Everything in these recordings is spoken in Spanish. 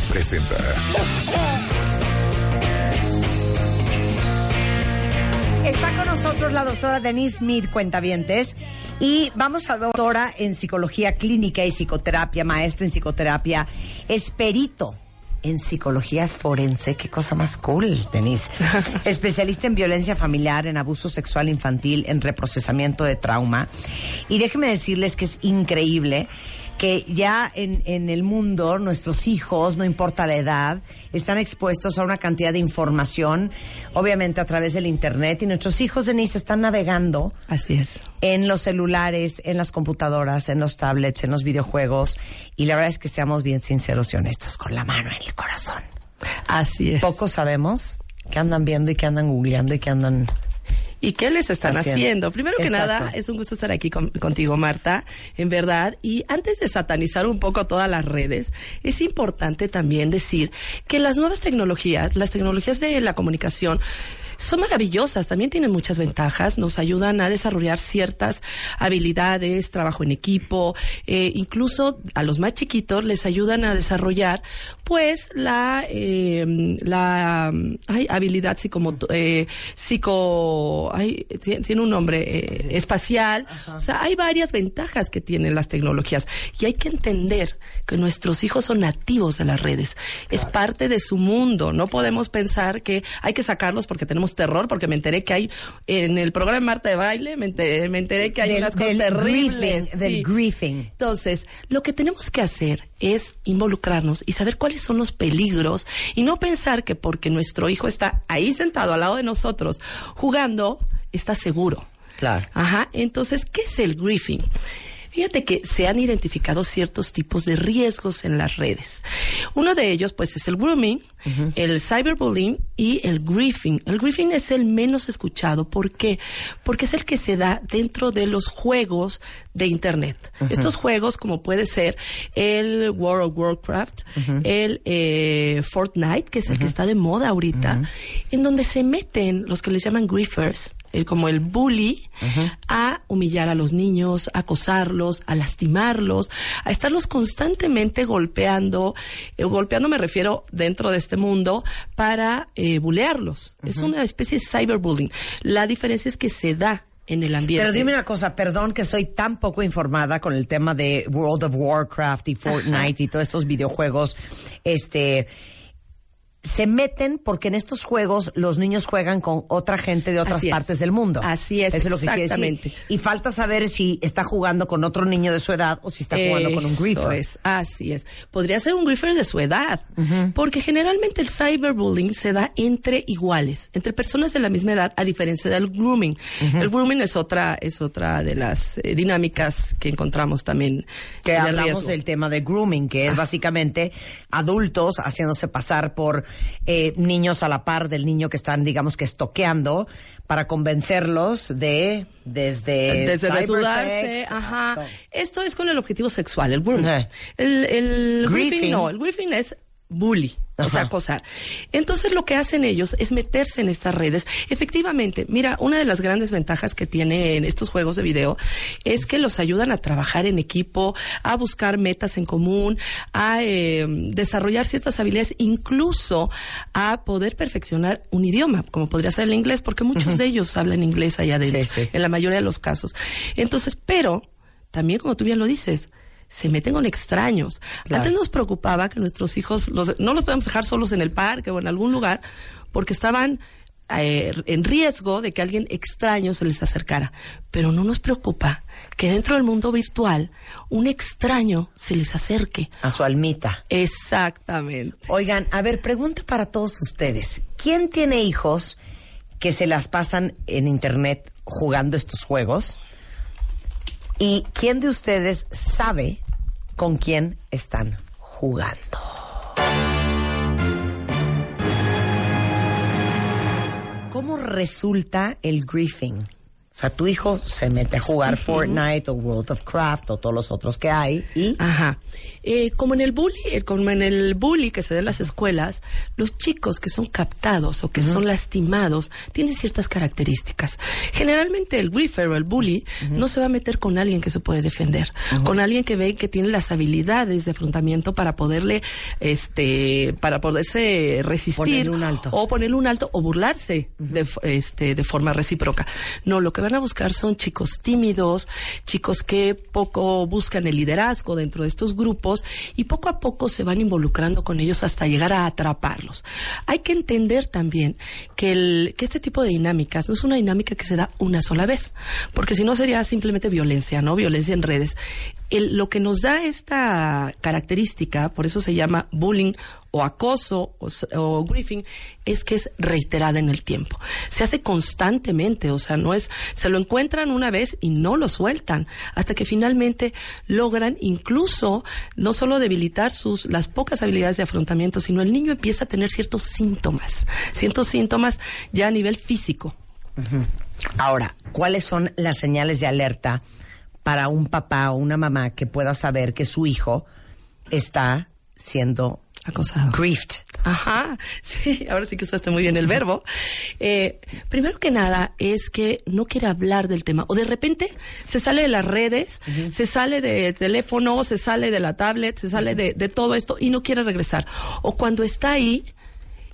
presenta Está con nosotros la doctora Denise Smith, cuentavientes, y vamos a doctora en psicología clínica y psicoterapia, maestro en psicoterapia, esperito en psicología forense, qué cosa más cool, Denise. Especialista en violencia familiar, en abuso sexual infantil, en reprocesamiento de trauma. Y déjenme decirles que es increíble que ya en, en el mundo nuestros hijos, no importa la edad, están expuestos a una cantidad de información, obviamente a través del Internet, y nuestros hijos, Denise, están navegando Así es. en los celulares, en las computadoras, en los tablets, en los videojuegos, y la verdad es que seamos bien sinceros y honestos, con la mano en el corazón. Así es. Poco sabemos qué andan viendo y qué andan googleando y qué andan... ¿Y qué les están Haciendo. haciendo? Primero que Exacto. nada, es un gusto estar aquí con- contigo, Marta, en verdad. Y antes de satanizar un poco todas las redes, es importante también decir que las nuevas tecnologías, las tecnologías de la comunicación, son maravillosas, también tienen muchas ventajas, nos ayudan a desarrollar ciertas habilidades, trabajo en equipo, eh, incluso a los más chiquitos les ayudan a desarrollar pues la, eh, la ay, habilidad psicomoto- eh, psico, ay, ti- tiene un nombre, eh, espacial, o sea, hay varias ventajas que tienen las tecnologías y hay que entender que nuestros hijos son nativos de las redes, es parte de su mundo, no podemos pensar que hay que sacarlos porque tenemos terror, porque me enteré que hay en el programa Marta de Baile, me enteré, me enteré que hay Del- unas cosas del terribles. griefing, del sí. griefing. Entonces, lo que tenemos que hacer es involucrarnos y saber cuáles son los peligros y no pensar que porque nuestro hijo está ahí sentado al lado de nosotros jugando, está seguro. Claro. Ajá, entonces, ¿qué es el griefing? Fíjate que se han identificado ciertos tipos de riesgos en las redes. Uno de ellos, pues, es el grooming, el cyberbullying y el griefing. El griefing es el menos escuchado. ¿Por qué? Porque es el que se da dentro de los juegos de Internet. Estos juegos, como puede ser el World of Warcraft, el eh, Fortnite, que es el que está de moda ahorita, en donde se meten los que les llaman griefers, el- como el bully, a humillar a los niños, a acosarlos, a lastimarlos, a estarlos constantemente golpeando. Eh, golpeando me refiero dentro de este mundo para eh, bulearlos. Es una especie de cyberbullying. La diferencia es que se da en el ambiente. Pero dime una cosa, perdón que soy tan poco informada con el tema de World of Warcraft y Fortnite y todos estos videojuegos, este se meten porque en estos juegos los niños juegan con otra gente de otras partes del mundo. Así es, Eso es lo que quiere decir. Y falta saber si está jugando con otro niño de su edad o si está jugando con un griefer. es, así es. Podría ser un griefer de su edad, porque generalmente el cyberbullying se da entre iguales, entre personas de la misma edad, a diferencia del grooming. El grooming es otra, es otra de las eh, dinámicas que encontramos también que hablamos riesgo. del tema de grooming, que es básicamente adultos haciéndose pasar por eh, niños a la par del niño que están, digamos que estoqueando para convencerlos de desde desde desnudarse, ajá. Esto es con el objetivo sexual, el grooming. El, el griefing no, el griefing es bully, o sea, acosar. Entonces lo que hacen ellos es meterse en estas redes. Efectivamente, mira, una de las grandes ventajas que tienen estos juegos de video es que los ayudan a trabajar en equipo, a buscar metas en común, a eh, desarrollar ciertas habilidades, incluso a poder perfeccionar un idioma, como podría ser el inglés, porque muchos de ellos hablan inglés allá adentro, Sí, sí. en la mayoría de los casos. Entonces, pero también como tú bien lo dices, se meten con extraños. Claro. Antes nos preocupaba que nuestros hijos los, no los podíamos dejar solos en el parque o en algún lugar porque estaban eh, en riesgo de que alguien extraño se les acercara. Pero no nos preocupa que dentro del mundo virtual un extraño se les acerque. a su almita. Exactamente. Oigan, a ver, pregunta para todos ustedes. ¿Quién tiene hijos que se las pasan en internet jugando estos juegos? ¿Y quién de ustedes sabe con quién están jugando. ¿Cómo resulta el griefing? O sea, tu hijo se mete a jugar Fortnite o World of Craft o todos los otros que hay y... Ajá. Eh, como en el bully, eh, como en el bully que se da en las escuelas, los chicos que son captados o que son lastimados tienen ciertas características. Generalmente el griefer o el bully no se va a meter con alguien que se puede defender, con alguien que ve que tiene las habilidades de afrontamiento para poderle, este, para poderse resistir Ponerle un alto. o ponerle un alto o burlarse de, este, de forma recíproca. No, lo que van a buscar son chicos tímidos, chicos que poco buscan el liderazgo dentro de estos grupos y poco a poco se van involucrando con ellos hasta llegar a atraparlos. Hay que entender también que, que este tipo de dinámicas no es una dinámica que se da una sola vez, porque si no sería simplemente violencia, ¿no? Violencia en redes. Lo que nos da esta característica, por eso se llama bullying o acoso o, o griefing es que es reiterada en el tiempo. Se hace constantemente, o sea, no es, se lo encuentran una vez y no lo sueltan, hasta que finalmente logran incluso no solo debilitar sus, las pocas habilidades de afrontamiento, sino el niño empieza a tener ciertos síntomas, ciertos síntomas ya a nivel físico. Ahora, ¿cuáles son las señales de alerta para un papá o una mamá que pueda saber que su hijo está siendo Acosado. griefed? Ajá, sí, ahora sí que usaste muy bien el verbo. Eh, primero que nada es que no quiere hablar del tema o de repente se sale de las redes, se sale de teléfono, se sale de la tablet, se sale de, de todo esto y no quiere regresar. O cuando está ahí,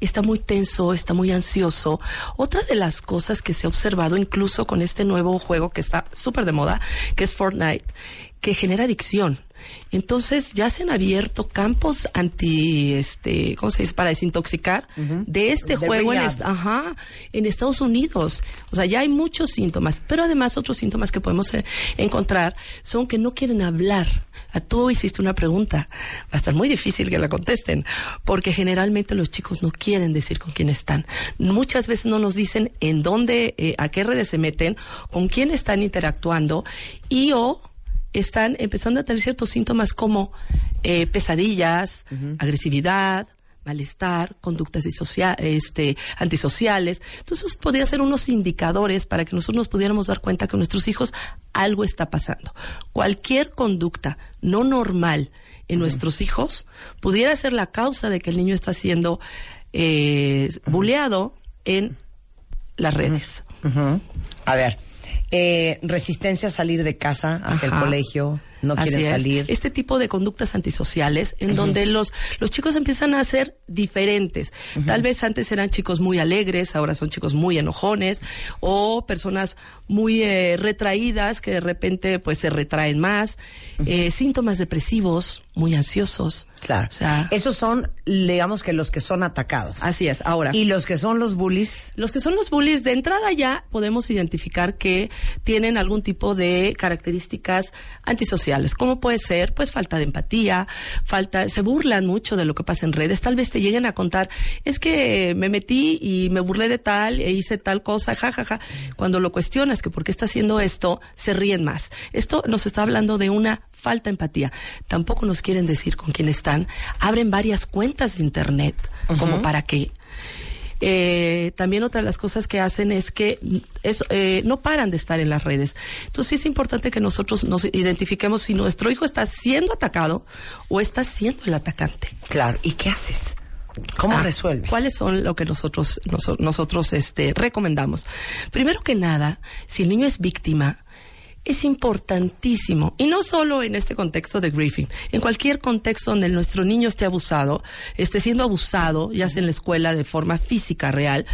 está muy tenso, está muy ansioso. Otra de las cosas que se ha observado incluso con este nuevo juego que está súper de moda, que es Fortnite, que genera adicción. Entonces ya se han abierto campos anti, este, ¿cómo se dice? Para desintoxicar de este De juego en, est- ajá, en Estados Unidos. O sea, ya hay muchos síntomas, pero además otros síntomas que podemos eh, encontrar son que no quieren hablar. A tú hiciste una pregunta, va a estar muy difícil que la contesten, porque generalmente los chicos no quieren decir con quién están. Muchas veces no nos dicen en dónde, eh, a qué redes se meten, con quién están interactuando y o están empezando a tener ciertos síntomas como eh, pesadillas, agresividad, malestar, conductas este, antisociales. Entonces, podría ser unos indicadores para que nosotros nos pudiéramos dar cuenta que nuestros hijos algo está pasando. Cualquier conducta no normal en nuestros hijos pudiera ser la causa de que el niño está siendo eh, buleado en las redes. A ver, eh, resistencia a salir de casa hacia Ajá. el colegio, no Así quieren es. salir. Este tipo de conductas antisociales en donde los, los chicos empiezan a ser diferentes. Tal vez antes eran chicos muy alegres, ahora son chicos muy enojones o personas muy eh, retraídas que de repente pues se retraen más. Eh, síntomas depresivos, muy ansiosos. Claro. O sea, Esos son, digamos que los que son atacados. así es. Ahora. Y los que son los bullies, Los que son los bullies, de entrada ya podemos identificar que tienen algún tipo de características antisociales. ¿Cómo puede ser? Pues falta de empatía, falta, se burlan mucho de lo que pasa en redes. Tal vez te lleguen a contar, es que me metí y me burlé de tal e hice tal cosa, jajaja. Cuando lo cuestionas que por qué está haciendo esto, se ríen más. Esto nos está hablando de una falta de empatía. Tampoco nos quieren decir con quién están. Abren varias cuentas de internet, como para qué. Eh, también otra de las cosas que hacen es que es, eh, no paran de estar en las redes. Entonces sí es importante que nosotros nos identifiquemos si nuestro hijo está siendo atacado o está siendo el atacante. claro. ¿Y qué haces? ¿Cómo Ah, resuelves? ¿Cuáles son lo que nosotros noso- nosotros este recomendamos? Primero que nada, si el niño es víctima, es importantísimo, y no solo en este contexto de griefing, en cualquier contexto donde nuestro niño esté abusado, esté siendo abusado, ya sea en la escuela de forma física real,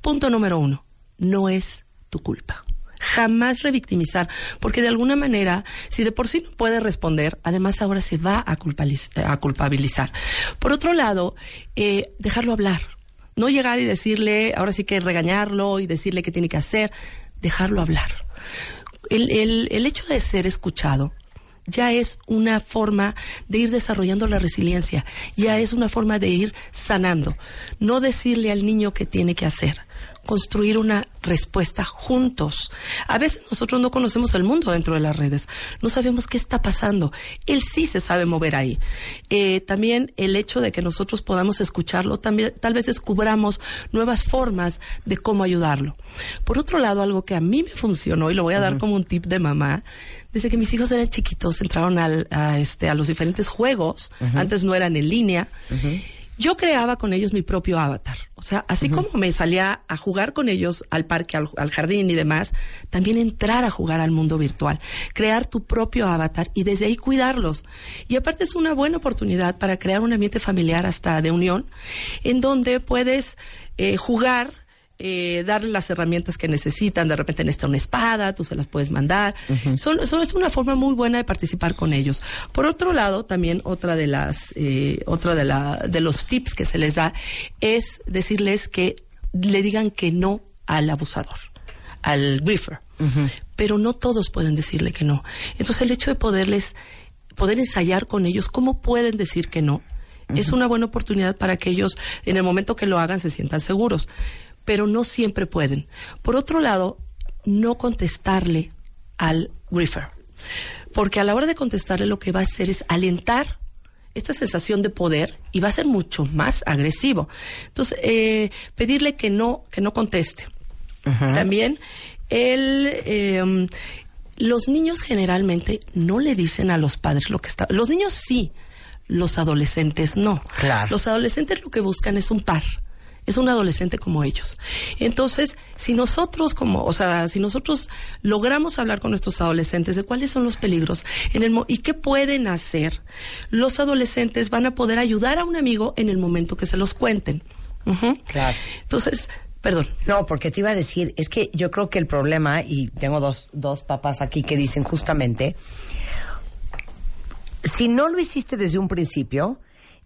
punto número uno, no es tu culpa. Jamás revictimizar, porque de alguna manera, si de por sí no puede responder, además ahora se va a, culpaliz- a culpabilizar. Por otro lado, eh, dejarlo hablar. No llegar y decirle, ahora sí que regañarlo y decirle qué tiene que hacer, dejarlo hablar. El, el, el hecho de ser escuchado ya es una forma de ir desarrollando la resiliencia, ya es una forma de ir sanando. No decirle al niño qué tiene que hacer, construir una respuesta juntos. A veces nosotros no conocemos el mundo dentro de las redes, no sabemos qué está pasando. Él sí se sabe mover ahí. Eh, también el hecho de que nosotros podamos escucharlo, también tal vez descubramos nuevas formas de cómo ayudarlo. Por otro lado, algo que a mí me funcionó y lo voy a dar como un tip de mamá, desde que mis hijos eran chiquitos entraron al, a, este, a los diferentes juegos, antes no eran en línea yo creaba con ellos mi propio avatar. O sea, así como me salía a jugar con ellos al parque, al, jardín y demás, también entrar a jugar al mundo virtual, crear tu propio avatar y desde ahí cuidarlos. Y aparte es una buena oportunidad para crear un ambiente familiar hasta de unión, en donde puedes eh, jugar eh, darle las herramientas que necesitan, de repente necesitan una espada, tú se las puedes mandar. son, es una forma muy buena de participar con ellos. Por otro lado, también otra de las, eh, otra de, la, de los tips que se les da es decirles que le digan que no al abusador, al griefer. Pero no todos pueden decirle que no. Entonces el hecho de poderles, poder ensayar con ellos cómo pueden decir que no, es una buena oportunidad para que ellos, en el momento que lo hagan, se sientan seguros pero no siempre pueden. Por otro lado, no contestarle al griefer, porque a la hora de contestarle lo que va a hacer es alentar esta sensación de poder y va a ser mucho más agresivo. Entonces, eh, pedirle que no, que no conteste. También, el, em, los niños generalmente no le dicen a los padres lo que está. Los niños sí, los adolescentes no. Claro. Los adolescentes lo que buscan es un par es un adolescente como ellos. Entonces, si nosotros como, o sea, si nosotros logramos hablar con nuestros adolescentes de cuáles son los peligros en el y qué pueden hacer, los adolescentes van a poder ayudar a un amigo en el momento que se los cuenten. Claro. Entonces, Perdón. No, porque te iba a decir, es que yo creo que el problema, y tengo dos, dos papás aquí que dicen justamente, si no lo hiciste desde un principio,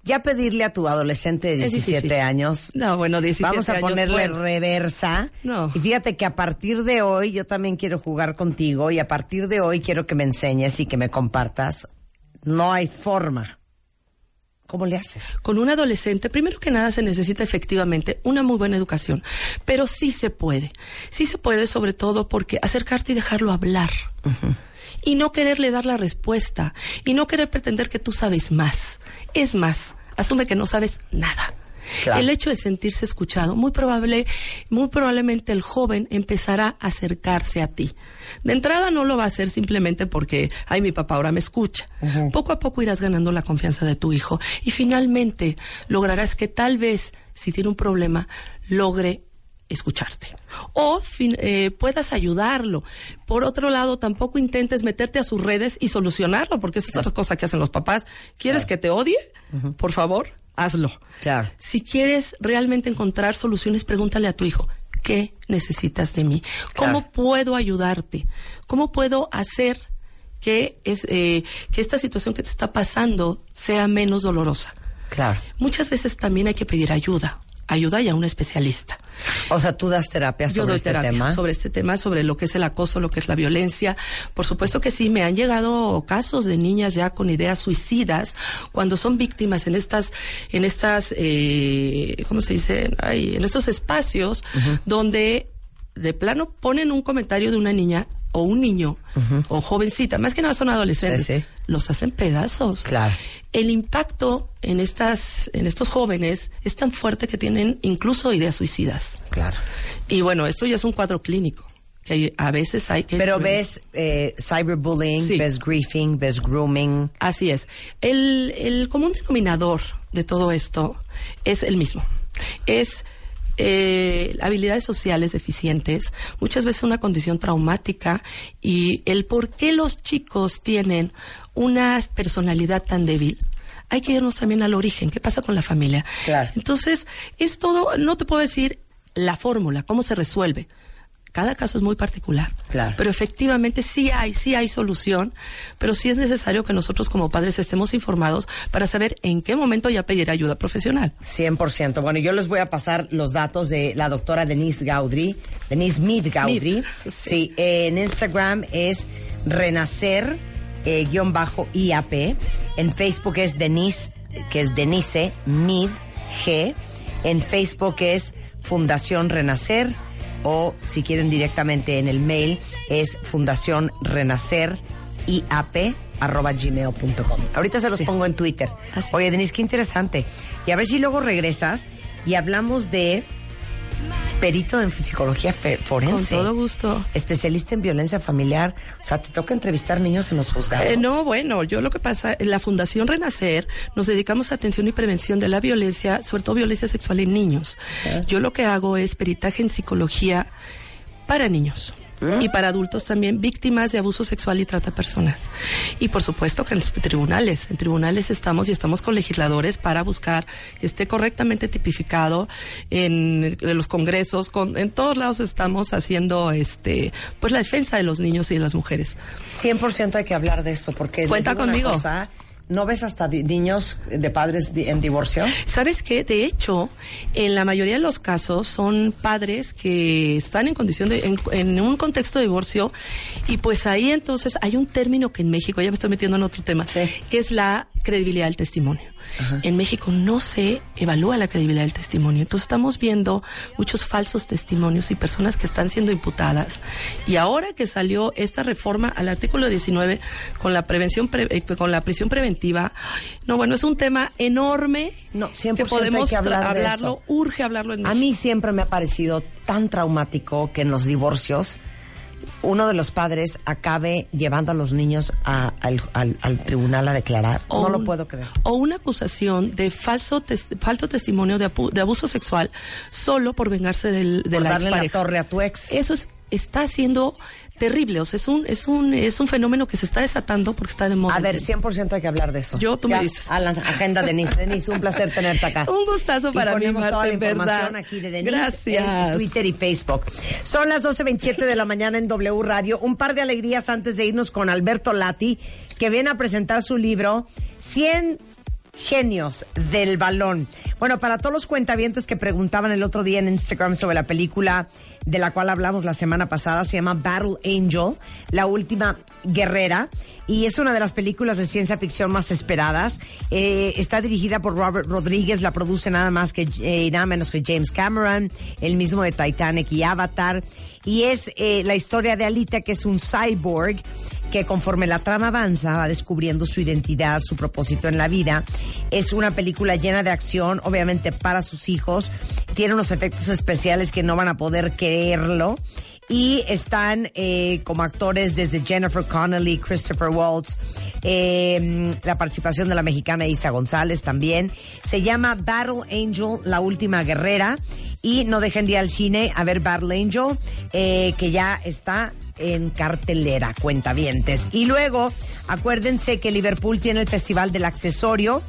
ya pedirle a tu adolescente de 17 años. No, bueno, 17 Vamos a ponerle reversa. No. Y fíjate que a partir de hoy yo también quiero jugar contigo y a partir de hoy quiero que me enseñes y que me compartas. No hay forma. ¿Cómo le haces? Con un adolescente, primero que nada se necesita efectivamente una muy buena educación, pero sí se puede. Sí se puede sobre todo porque acercarte y dejarlo hablar. Y no quererle dar la respuesta. Y no querer pretender que tú sabes más. Es más, asume que no sabes nada. El hecho de sentirse escuchado, muy probable, muy probablemente el joven empezará a acercarse a ti. De entrada no lo va a hacer simplemente porque, ay, mi papá ahora me escucha. Poco a poco irás ganando la confianza de tu hijo y finalmente lograrás que tal vez, si tiene un problema, logre escucharte o eh, puedas ayudarlo. Por otro lado, tampoco intentes meterte a sus redes y solucionarlo, porque eso es otra cosa que hacen los papás. ¿Quieres que te odie? Por favor, hazlo. Si quieres realmente encontrar soluciones, pregúntale a tu hijo, ¿qué necesitas de mí? ¿Cómo puedo ayudarte? ¿Cómo puedo hacer que, es, eh, que esta situación que te está pasando sea menos dolorosa? Claro. Muchas veces también hay que pedir ayuda ayuda y a un especialista. O sea, tú das terapia sobre este tema. Sobre este tema, sobre lo que es el acoso, lo que es la violencia. Por supuesto que sí, me han llegado casos de niñas ya con ideas suicidas cuando son víctimas en estas, en estas, eh, ¿cómo se dice? Ay, en estos espacios donde de plano ponen un comentario de una niña o un niño o jovencita, más que nada son adolescentes, los hacen pedazos. Claro. El impacto en estas, en estos jóvenes es tan fuerte que tienen incluso ideas suicidas. Claro. Y bueno, esto ya es un cuadro clínico. Que a veces hay que... Pero ves eh, cyberbullying, ves griefing, ves grooming. Así es. El, el común denominador de todo esto es el mismo. Es eh, habilidades sociales deficientes, muchas veces una condición traumática y el por qué los chicos tienen una personalidad tan débil. Hay que irnos también al origen, qué pasa con la familia. Entonces, es todo, no te puedo decir la fórmula, cómo se resuelve, cada caso es muy particular. Claro. Pero efectivamente sí hay, sí hay solución, pero sí es necesario que nosotros como padres estemos informados para saber en qué momento ya pedir ayuda profesional. 100%. Bueno, yo les voy a pasar los datos de la doctora Denise Gaudry, Denise Mead Gaudry. sí. en Instagram es renacer eh, guion bajo IAP. En Facebook es Denise, que es Denise Mid G. En Facebook es Fundación Renacer o si quieren directamente en el mail es Fundación Renacer IAP arroba gmail.com. Ahorita se los pongo en Twitter. Así. Oye, Denise, qué interesante. Y a ver si luego regresas y hablamos de perito en psicología forense. Con todo gusto. Especialista en violencia familiar. O sea, te toca entrevistar niños en los juzgados. Eh, no, bueno, yo lo que pasa, en la Fundación Renacer nos dedicamos a atención y prevención de la violencia, sobre todo violencia sexual en niños. Yo lo que hago es peritaje en psicología para niños. Y para adultos también, víctimas de abuso sexual y trata de personas. Y por supuesto que en los tribunales, en tribunales estamos y estamos con legisladores para buscar que esté correctamente tipificado en, en los congresos, con, en todos lados estamos haciendo este, pues la defensa de los niños y de las mujeres. 100% hay que hablar de eso, porque Cuenta conmigo. cosa, ¿No ves hasta niños de padres di- en divorcio? ¿Sabes qué? De hecho, en la mayoría de los casos son padres que están en condición de, en, en un contexto de divorcio y pues ahí entonces hay un término que en México, ya me estoy metiendo en otro tema, Sí. que es la credibilidad del testimonio. En México no se evalúa la credibilidad del testimonio. Entonces estamos viendo muchos falsos testimonios y personas que están siendo imputadas. Y ahora que salió esta reforma al artículo 19 con la prevención pre- eh, con la prisión preventiva, no bueno, es un tema enorme No, 100% que hay podemos que hablar tra- de hablarlo, eso. urge hablarlo en A México. mí siempre me ha parecido tan traumático que en los divorcios uno de los padres acabe llevando a los niños a- al, al- al tribunal a declarar. O no lo puedo creer. O una acusación de falso, tes- falso testimonio de, apu- de abuso sexual solo por vengarse del, de Por la darle la torre a tu ex. Eso es, está siendo terrible. O sea, es un, es un, es un fenómeno que se está desatando porque está de moda. A ver, 100% hay que hablar de eso. Yo, tú me dices. A la agenda, Denise. Denise, un placer tenerte acá. Un gustazo Y para mí, Marta, toda la información verdad. aquí de Denise Gracias. en Twitter y Facebook. Son las 12.27 de la mañana en W Radio. Un par de alegrías antes de irnos con Alberto Lati, que viene a presentar su libro 100 genios del balón. Bueno, para todos los cuentavientes que preguntaban el otro día en Instagram sobre la película de la cual hablamos la semana pasada, se llama Battle Angel, la última guerrera, y es una de las películas de ciencia ficción más esperadas. Eh, está dirigida por Robert Rodríguez, la produce nada más que eh, nada menos que James Cameron, el mismo de Titanic y Avatar, y es eh, la historia de Alita, que es un cyborg que conforme la trama avanza va descubriendo su identidad, su propósito en la vida. Es una película llena de acción, obviamente para sus hijos. Tiene unos efectos especiales que no van a poder creerlo. Y están eh, como actores desde Jennifer Connelly, Christopher Waltz, eh, la participación de la mexicana Isa González también. Se llama Battle Angel, la última guerrera. Y no dejen de ir al cine a ver Battle Angel, eh, que ya está en cartelera, cuentavientes. Y luego, acuérdense que Liverpool tiene el Festival del Accesorio.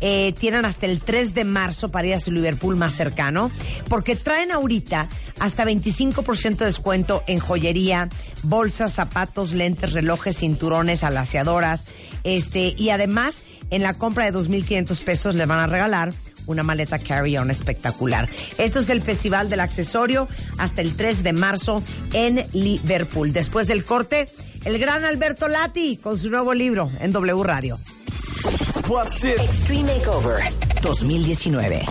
Eh, tienen hasta el 3 de marzo para ir a su Liverpool más cercano, porque traen ahorita hasta 25% de descuento en joyería, bolsas, zapatos, lentes, relojes, cinturones, alaciadoras, este, y además en la compra de 2.500 pesos le van a regalar una maleta carry-on espectacular. Esto es el Festival del Accesorio hasta el 3 de marzo en Liverpool. Después del corte, el gran Alberto Lati con su nuevo libro en W Radio. Extreme Makeover 2019.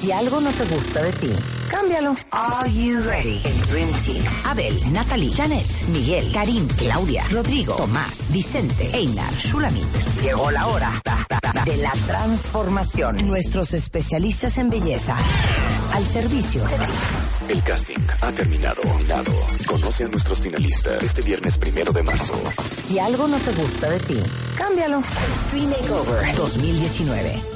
Si algo no te gusta de ti, cámbialo. Are you ready? El Dream Team. Abel, Natalie, Janet, Miguel, Karim, Claudia, Rodrigo, Tomás, Vicente, Einar, Shulamit. Llegó la hora de la transformación. Nuestros especialistas en belleza al servicio. El casting ha terminado. Terminado. Conoce a nuestros finalistas este viernes primero de marzo. Si algo no te gusta de ti, cámbialo. Extreme Makeover 2019.